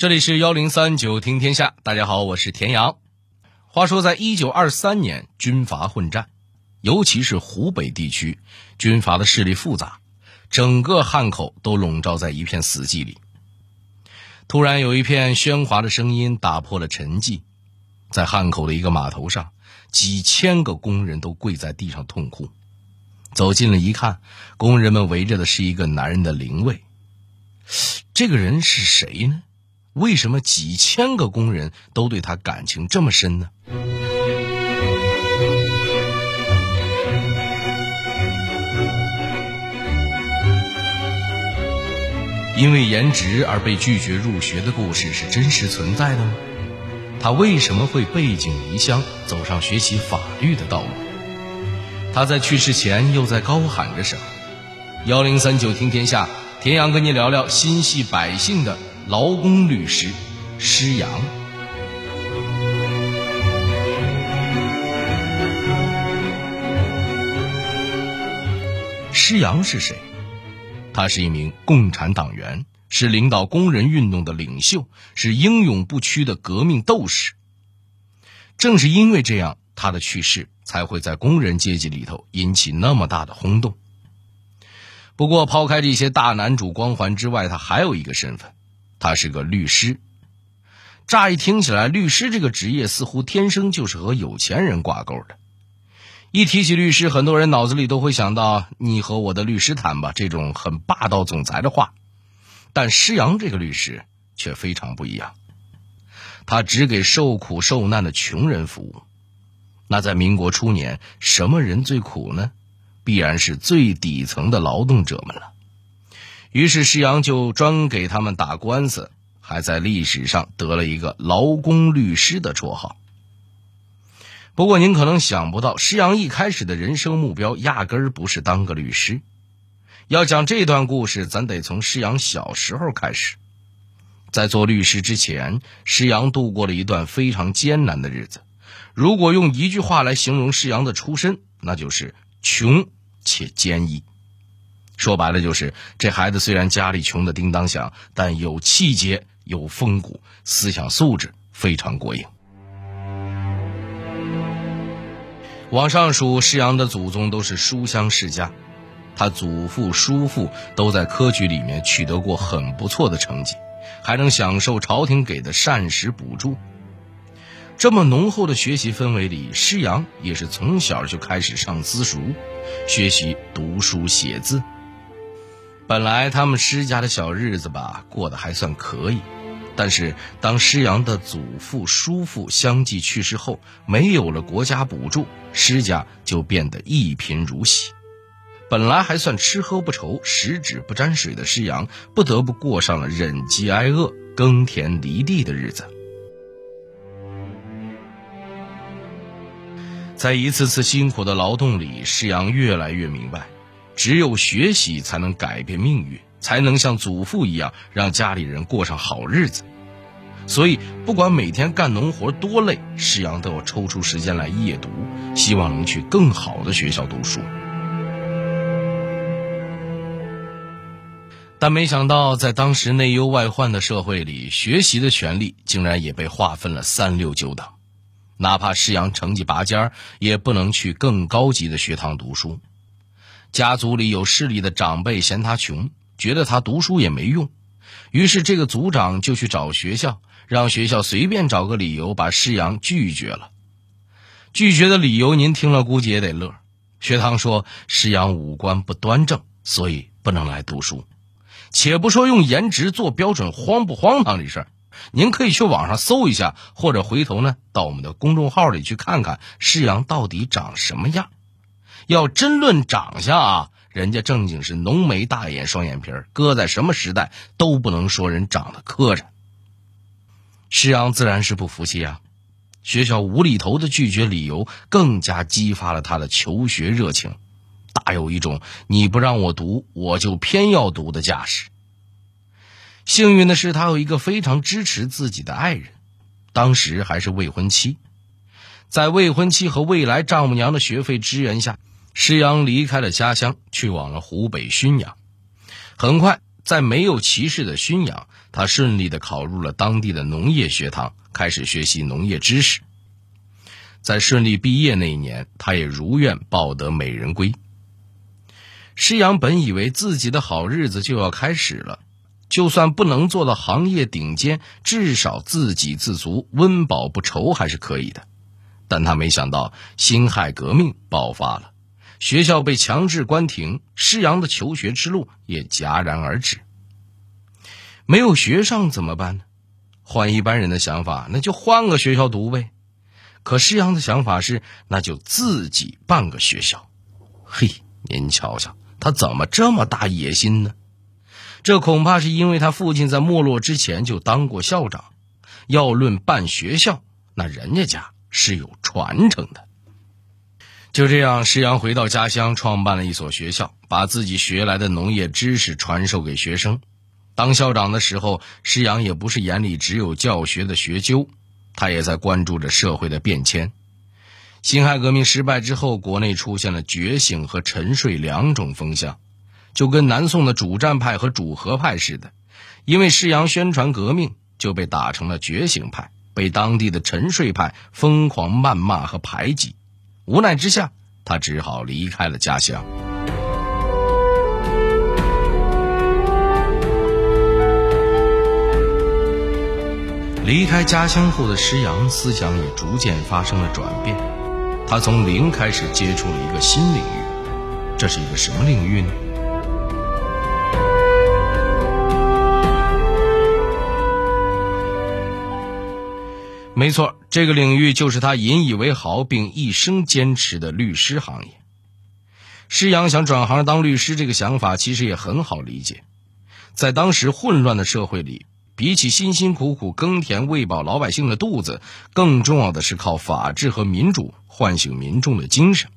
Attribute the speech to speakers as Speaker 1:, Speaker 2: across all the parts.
Speaker 1: 这里是幺零三九听天下，大家好，我是田阳。话说，在一九二三年，军阀混战，尤其是湖北地区，军阀的势力复杂，整个汉口都笼罩在一片死寂里。突然，有一片喧哗的声音打破了沉寂，在汉口的一个码头上，几千个工人都跪在地上痛哭。走近了一看，工人们围着的是一个男人的灵位。这个人是谁呢？为什么几千个工人都对他感情这么深呢？因为颜值而被拒绝入学的故事是真实存在的吗？他为什么会背井离乡走上学习法律的道路？他在去世前又在高喊着什么？幺零三九听天下，田阳跟你聊聊心系百姓的。劳工律师施洋，施洋是谁？他是一名共产党员，是领导工人运动的领袖，是英勇不屈的革命斗士。正是因为这样，他的去世才会在工人阶级里头引起那么大的轰动。不过，抛开这些大男主光环之外，他还有一个身份。他是个律师，乍一听起来，律师这个职业似乎天生就是和有钱人挂钩的。一提起律师，很多人脑子里都会想到“你和我的律师谈吧”这种很霸道总裁的话。但施阳这个律师却非常不一样，他只给受苦受难的穷人服务。那在民国初年，什么人最苦呢？必然是最底层的劳动者们了。于是施阳就专给他们打官司，还在历史上得了一个“劳工律师”的绰号。不过您可能想不到，施阳一开始的人生目标压根儿不是当个律师。要讲这段故事，咱得从施阳小时候开始。在做律师之前，施阳度过了一段非常艰难的日子。如果用一句话来形容施阳的出身，那就是穷且坚毅。说白了就是，这孩子虽然家里穷的叮当响，但有气节、有风骨，思想素质非常过硬。往上数，施阳的祖宗都是书香世家，他祖父、叔父都在科举里面取得过很不错的成绩，还能享受朝廷给的膳食补助。这么浓厚的学习氛围里，施阳也是从小就开始上私塾，学习读书写字。本来他们施家的小日子吧，过得还算可以，但是当施阳的祖父、叔父相继去世后，没有了国家补助，施家就变得一贫如洗。本来还算吃喝不愁、十指不沾水的施阳，不得不过上了忍饥挨饿、耕田犁地的日子。在一次次辛苦的劳动里，施阳越来越明白。只有学习才能改变命运，才能像祖父一样让家里人过上好日子。所以，不管每天干农活多累，施阳都要抽出时间来夜读，希望能去更好的学校读书。但没想到，在当时内忧外患的社会里，学习的权利竟然也被划分了三六九等，哪怕施阳成绩拔尖儿，也不能去更高级的学堂读书。家族里有势力的长辈嫌他穷，觉得他读书也没用，于是这个族长就去找学校，让学校随便找个理由把施阳拒绝了。拒绝的理由您听了估计也得乐。学堂说施阳五官不端正，所以不能来读书。且不说用颜值做标准荒不荒唐这事儿，您可以去网上搜一下，或者回头呢到我们的公众号里去看看施阳到底长什么样。要真论长相啊，人家正经是浓眉大眼双眼皮儿，搁在什么时代都不能说人长得磕碜。施阳自然是不服气啊，学校无厘头的拒绝理由更加激发了他的求学热情，大有一种你不让我读，我就偏要读的架势。幸运的是，他有一个非常支持自己的爱人，当时还是未婚妻，在未婚妻和未来丈母娘的学费支援下。施阳离开了家乡，去往了湖北浔阳。很快，在没有歧视的熏养，他顺利的考入了当地的农业学堂，开始学习农业知识。在顺利毕业那一年，他也如愿抱得美人归。施阳本以为自己的好日子就要开始了，就算不能做到行业顶尖，至少自给自足、温饱不愁还是可以的。但他没想到，辛亥革命爆发了。学校被强制关停，施阳的求学之路也戛然而止。没有学上怎么办呢？换一般人的想法，那就换个学校读呗。可施阳的想法是，那就自己办个学校。嘿，您瞧瞧，他怎么这么大野心呢？这恐怕是因为他父亲在没落之前就当过校长。要论办学校，那人家家是有传承的。就这样，施阳回到家乡，创办了一所学校，把自己学来的农业知识传授给学生。当校长的时候，施阳也不是眼里只有教学的学究，他也在关注着社会的变迁。辛亥革命失败之后，国内出现了觉醒和沉睡两种风向，就跟南宋的主战派和主和派似的。因为施阳宣传革命，就被打成了觉醒派，被当地的沉睡派疯狂谩骂和排挤。无奈之下，他只好离开了家乡。离开家乡后的施阳，思想也逐渐发生了转变。他从零开始接触了一个新领域，这是一个什么领域呢？没错，这个领域就是他引以为豪并一生坚持的律师行业。施阳想转行当律师，这个想法其实也很好理解。在当时混乱的社会里，比起辛辛苦苦耕田喂饱老百姓的肚子，更重要的是靠法治和民主唤醒民众的精神。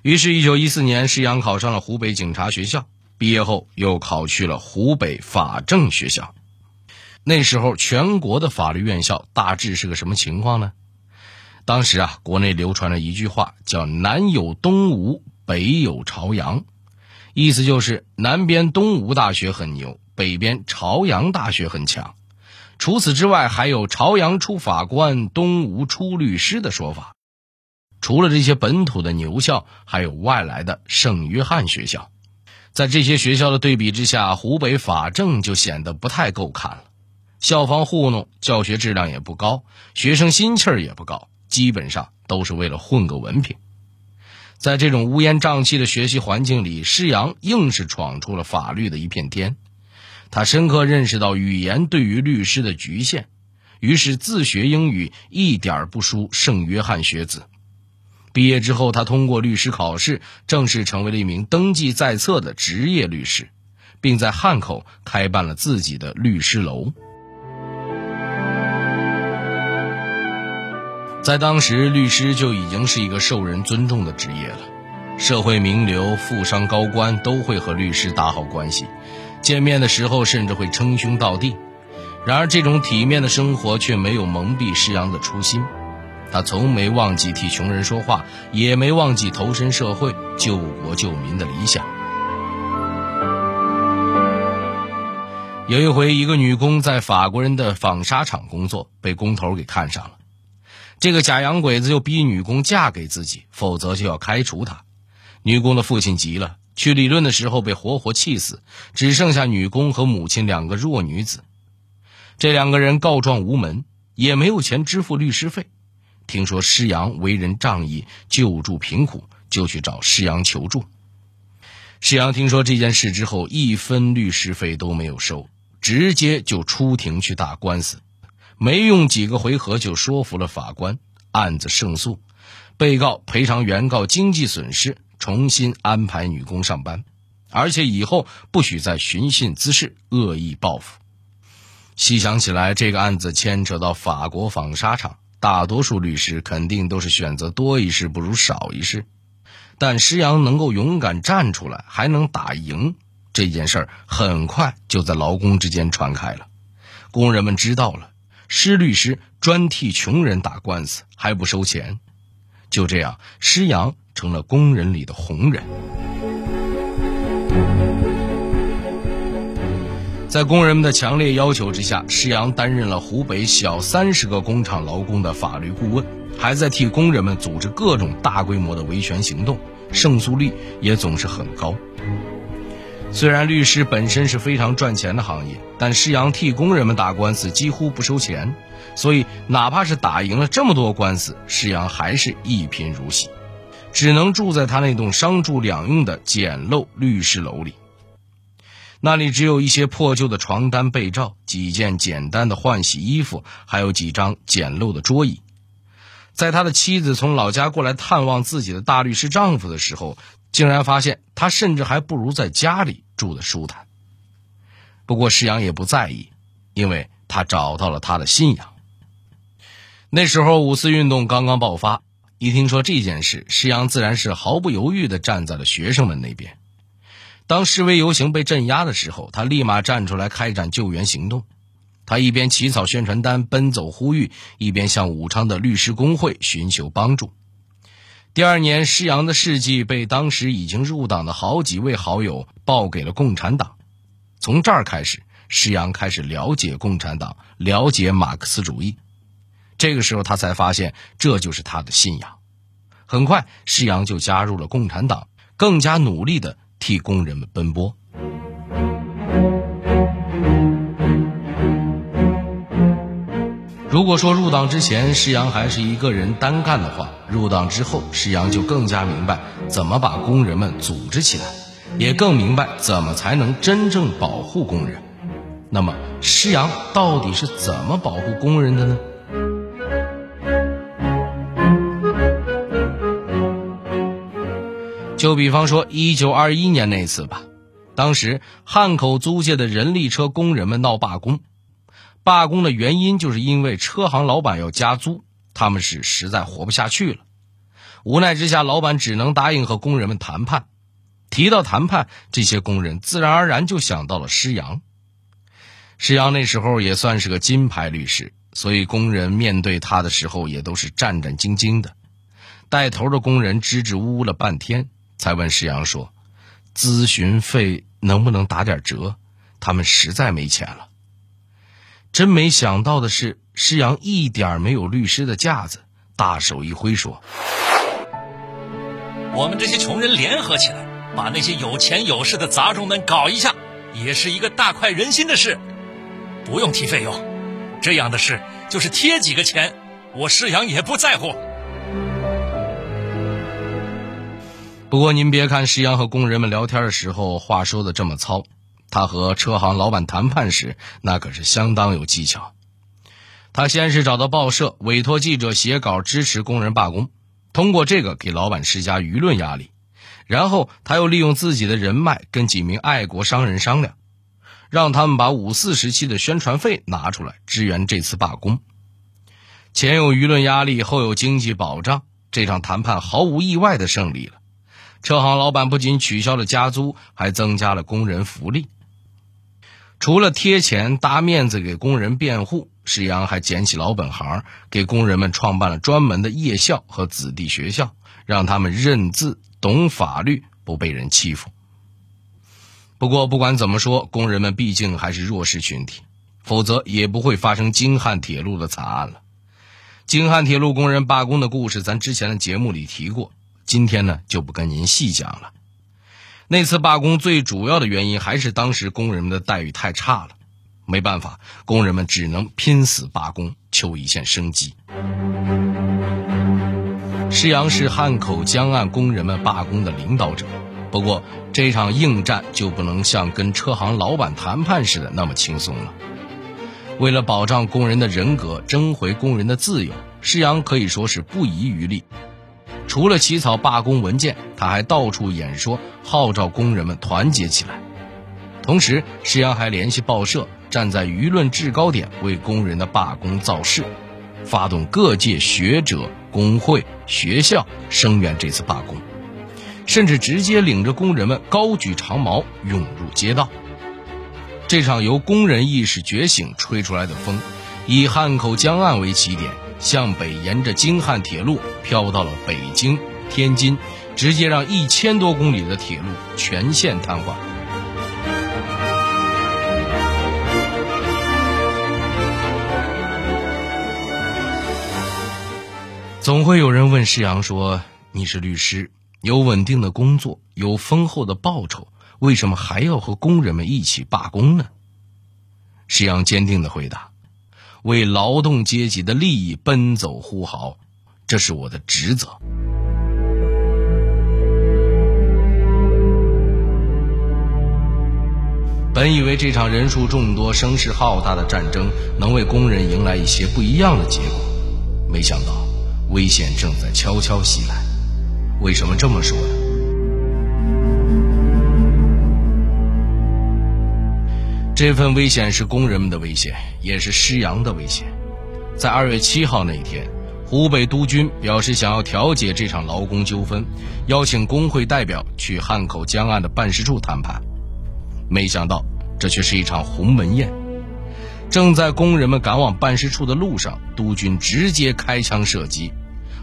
Speaker 1: 于是，一九一四年，施阳考上了湖北警察学校，毕业后又考去了湖北法政学校。那时候，全国的法律院校大致是个什么情况呢？当时啊，国内流传着一句话，叫“南有东吴，北有朝阳”，意思就是南边东吴大学很牛，北边朝阳大学很强。除此之外，还有“朝阳出法官，东吴出律师”的说法。除了这些本土的牛校，还有外来的圣约翰学校。在这些学校的对比之下，湖北法政就显得不太够看了。校方糊弄，教学质量也不高，学生心气儿也不高，基本上都是为了混个文凭。在这种乌烟瘴气的学习环境里，施阳硬是闯出了法律的一片天。他深刻认识到语言对于律师的局限，于是自学英语，一点不输圣约翰学子。毕业之后，他通过律师考试，正式成为了一名登记在册的职业律师，并在汉口开办了自己的律师楼。在当时，律师就已经是一个受人尊重的职业了。社会名流、富商高官都会和律师打好关系，见面的时候甚至会称兄道弟。然而，这种体面的生活却没有蒙蔽施阳的初心。他从没忘记替穷人说话，也没忘记投身社会、救国救民的理想。有一回，一个女工在法国人的纺纱厂工作，被工头给看上了。这个假洋鬼子就逼女工嫁给自己，否则就要开除她。女工的父亲急了，去理论的时候被活活气死，只剩下女工和母亲两个弱女子。这两个人告状无门，也没有钱支付律师费。听说施阳为人仗义，救助贫苦，就去找施阳求助。施阳听说这件事之后，一分律师费都没有收，直接就出庭去打官司。没用几个回合就说服了法官，案子胜诉，被告赔偿原告经济损失，重新安排女工上班，而且以后不许再寻衅滋事、恶意报复。细想起来，这个案子牵扯到法国纺纱厂，大多数律师肯定都是选择多一事不如少一事，但施阳能够勇敢站出来，还能打赢这件事儿，很快就在劳工之间传开了，工人们知道了。施律师专替穷人打官司，还不收钱。就这样，施阳成了工人里的红人。在工人们的强烈要求之下，施阳担任了湖北小三十个工厂劳工的法律顾问，还在替工人们组织各种大规模的维权行动，胜诉率也总是很高。虽然律师本身是非常赚钱的行业，但施阳替工人们打官司几乎不收钱，所以哪怕是打赢了这么多官司，施阳还是一贫如洗，只能住在他那栋商住两用的简陋律师楼里。那里只有一些破旧的床单被罩，几件简单的换洗衣服，还有几张简陋的桌椅。在他的妻子从老家过来探望自己的大律师丈夫的时候。竟然发现他甚至还不如在家里住的舒坦。不过施阳也不在意，因为他找到了他的信仰。那时候五四运动刚刚爆发，一听说这件事，施阳自然是毫不犹豫地站在了学生们那边。当示威游行被镇压的时候，他立马站出来开展救援行动。他一边起草宣传单奔走呼吁，一边向武昌的律师工会寻求帮助。第二年，施洋的事迹被当时已经入党的好几位好友报给了共产党。从这儿开始，施洋开始了解共产党，了解马克思主义。这个时候，他才发现这就是他的信仰。很快，施阳就加入了共产党，更加努力地替工人们奔波。如果说入党之前施洋还是一个人单干的话，入党之后施洋就更加明白怎么把工人们组织起来，也更明白怎么才能真正保护工人。那么施阳到底是怎么保护工人的呢？就比方说一九二一年那次吧，当时汉口租界的人力车工人们闹罢工。罢工的原因就是因为车行老板要加租，他们是实在活不下去了。无奈之下，老板只能答应和工人们谈判。提到谈判，这些工人自然而然就想到了施阳。施阳那时候也算是个金牌律师，所以工人面对他的时候也都是战战兢兢的。带头的工人支支吾吾了半天，才问施阳说：“咨询费能不能打点折？他们实在没钱了。”真没想到的是，施阳一点没有律师的架子，大手一挥说：“
Speaker 2: 我们这些穷人联合起来，把那些有钱有势的杂种们搞一下，也是一个大快人心的事。不用提费用，这样的事就是贴几个钱，我施阳也不在乎。”
Speaker 1: 不过您别看施阳和工人们聊天的时候话说的这么糙。他和车行老板谈判时，那可是相当有技巧。他先是找到报社，委托记者写稿支持工人罢工，通过这个给老板施加舆论压力。然后他又利用自己的人脉，跟几名爱国商人商量，让他们把五四时期的宣传费拿出来支援这次罢工。前有舆论压力，后有经济保障，这场谈判毫无意外的胜利了。车行老板不仅取消了加租，还增加了工人福利。除了贴钱搭面子给工人辩护，施阳还捡起老本行，给工人们创办了专门的夜校和子弟学校，让他们认字、懂法律，不被人欺负。不过，不管怎么说，工人们毕竟还是弱势群体，否则也不会发生京汉铁路的惨案了。京汉铁路工人罢工的故事，咱之前的节目里提过，今天呢就不跟您细讲了。那次罢工最主要的原因还是当时工人们的待遇太差了，没办法，工人们只能拼死罢工，求一线生机。施阳是汉口江岸工人们罢工的领导者，不过这场硬战就不能像跟车行老板谈判似的那么轻松了。为了保障工人的人格，争回工人的自由，施阳可以说是不遗余力。除了起草罢工文件，他还到处演说，号召工人们团结起来。同时，施阳还联系报社，站在舆论制高点，为工人的罢工造势，发动各界学者、工会、学校声援这次罢工，甚至直接领着工人们高举长矛涌入街道。这场由工人意识觉醒吹出来的风，以汉口江岸为起点。向北沿着京汉铁路飘到了北京天津直接让一千多公里的铁路全线瘫痪。总会有人问施洋说你是律师有稳定的工作有丰厚的报酬为什么还要和工人们一起罢工呢？施洋坚定的回答为劳动阶级的利益奔走呼号，这是我的职责。”本以为这场人数众多、声势浩大的战争能为工人迎来一些不一样的结果，没想到。危险正在悄悄袭来。为什么这么说呢？这份危险是工人们的危险，也是施阳的危险。在二月七号那一天，湖北督军表示想要调解这场劳工纠纷，邀请工会代表去汉口江岸的办事处谈判。没想到，这却是一场鸿门宴。正在工人们赶往办事处的路上，督军直接开枪射击。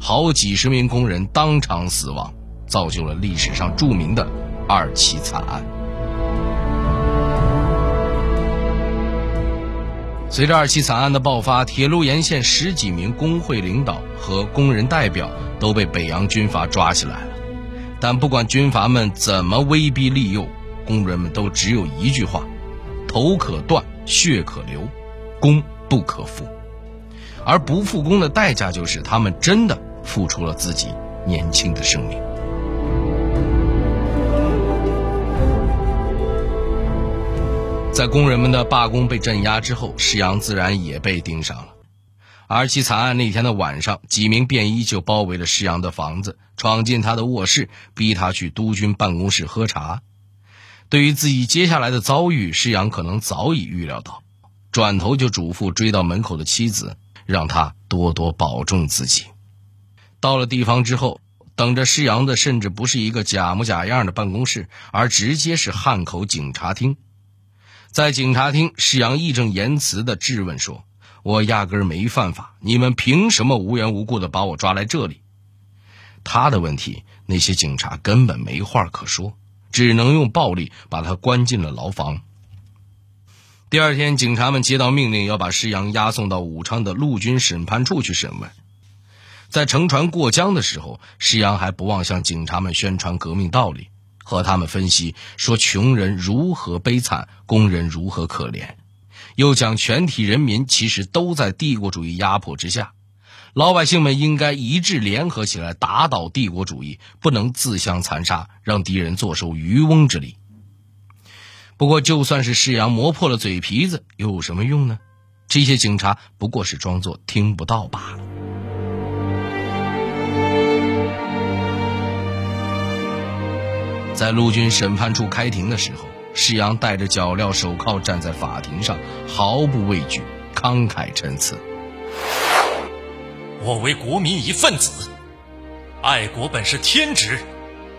Speaker 1: 好几十名工人当场死亡，造就了历史上著名的二七惨案。随着二七惨案的爆发，铁路沿线十几名工会领导和工人代表都被北洋军阀抓起来了。但不管军阀们怎么威逼利诱，工人们都只有一句话：头可断，血可流，功不可复。而不复工的代价就是他们真的。付出了自己年轻的生命。在工人们的罢工被镇压之后，施阳自然也被盯上了。而其惨案那天的晚上，几名便衣就包围了施阳的房子，闯进他的卧室，逼他去督军办公室喝茶。对于自己接下来的遭遇，施阳可能早已预料到，转头就嘱咐追到门口的妻子，让他多多保重自己。到了地方之后，等着施阳的甚至不是一个假模假样的办公室，而直接是汉口警察厅。在警察厅，施阳义正言辞地质问说：“我压根儿没犯法，你们凭什么无缘无故地把我抓来这里？”他的问题，那些警察根本没话可说，只能用暴力把他关进了牢房。第二天，警察们接到命令，要把施阳押送到武昌的陆军审判处去审问。在乘船过江的时候，施阳还不忘向警察们宣传革命道理，和他们分析说穷人如何悲惨，工人如何可怜，又讲全体人民其实都在帝国主义压迫之下，老百姓们应该一致联合起来打倒帝国主义，不能自相残杀，让敌人坐收渔翁之利。不过，就算是施阳磨破了嘴皮子，又有什么用呢？这些警察不过是装作听不到罢了。在陆军审判处开庭的时候，施阳戴着脚镣手铐站在法庭上，毫不畏惧，慷慨陈词：“
Speaker 2: 我为国民一份子，爱国本是天职，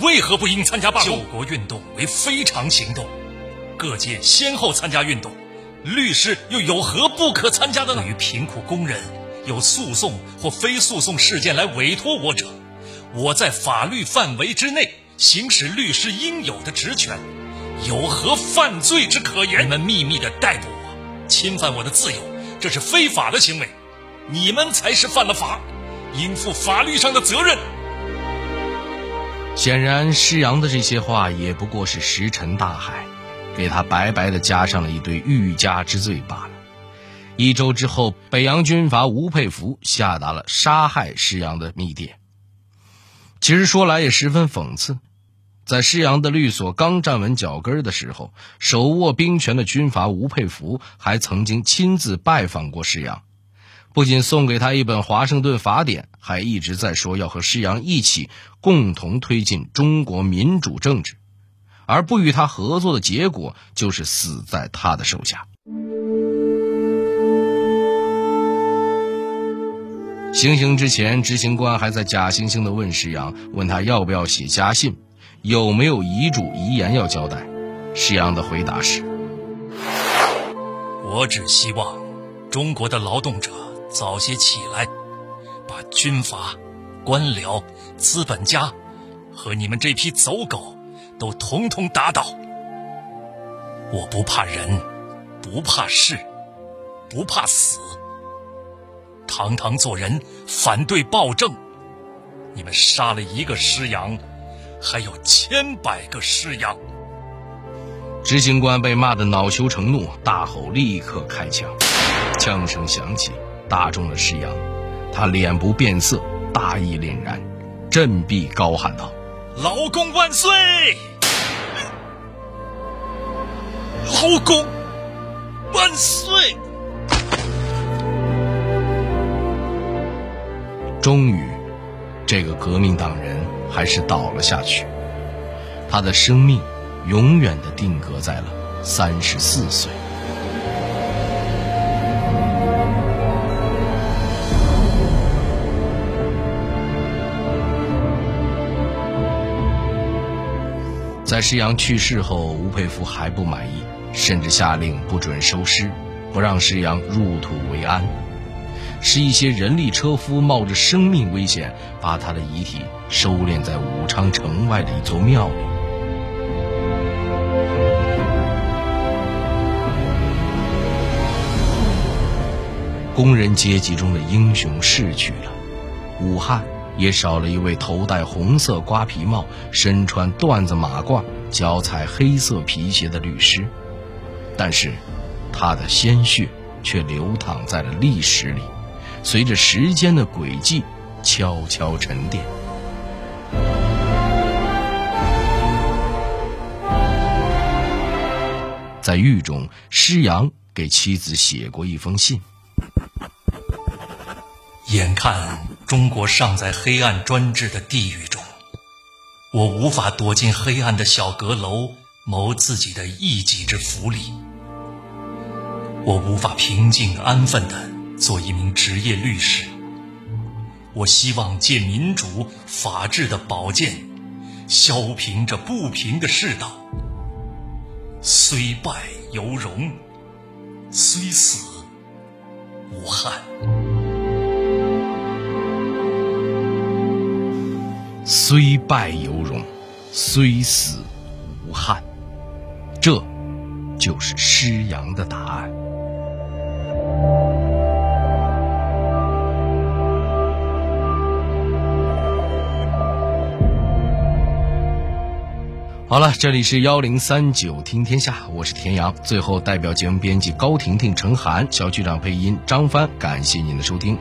Speaker 2: 为何不应参加罢工？救国运动为非常行动，各界先后参加运动，律师又有何不可参加的呢？对于贫苦工人有诉讼或非诉讼事件来委托我者，我在法律范围之内。”行使律师应有的职权，有何犯罪之可言？你们秘密的逮捕我，侵犯我的自由，这是非法的行为。你们才是犯了法，应负法律上的责任。
Speaker 1: 显然，施阳的这些话也不过是石沉大海，给他白白的加上了一堆欲加之罪罢了。一周之后，北洋军阀吴佩孚下达了杀害施阳的密电。其实说来也十分讽刺。在施阳的律所刚站稳脚跟的时候，手握兵权的军阀吴佩孚还曾经亲自拜访过施阳，不仅送给他一本《华盛顿法典》，还一直在说要和施阳一起共同推进中国民主政治，而不与他合作的结果就是死在他的手下。行刑之前，执行官还在假惺惺地问施阳，问他要不要写家信。有没有遗嘱遗言要交代？施阳的回答是：“
Speaker 2: 我只希望中国的劳动者早些起来，把军阀、官僚、资本家和你们这批走狗都统统打倒。我不怕人，不怕事，不怕死。堂堂做人，反对暴政。你们杀了一个师阳，还有千百个师阳。
Speaker 1: 执行官被骂得恼羞成怒，大吼：“立刻开枪！”枪声响起，打中了施阳，他脸不变色，大义凛然，振臂高喊道：“
Speaker 2: 劳工万岁！劳工万岁！”
Speaker 1: 终于，这个革命党人还是倒了下去，他的生命永远的定格在了三十四岁。在施阳去世后，吴佩孚还不满意，甚至下令不准收尸，不让施阳入土为安。是一些人力车夫冒着生命危险，把他的遗体收敛在武昌城外的一座庙里。工人阶级中的英雄逝去了，武汉。也少了一位头戴红色瓜皮帽、身穿缎子马褂、脚踩黑色皮鞋的律师，但是，他的鲜血却流淌在了历史里，随着时间的轨迹悄悄沉淀。在狱中，施阳给妻子写过一封信，
Speaker 2: 眼看。中国尚在黑暗专制的地狱中，我无法躲进黑暗的小阁楼谋自己的一己之福利。我无法平静安分地做一名职业律师。我希望借民主法治的宝剑，削平这不平的世道。虽败犹荣，虽死无憾。
Speaker 1: 虽败犹荣，虽死无憾，这就是施阳的答案。好了，这里是幺零三九听天下，我是田阳。最后，代表节目编辑高婷婷、陈涵，小剧场配音张帆，感谢您的收听。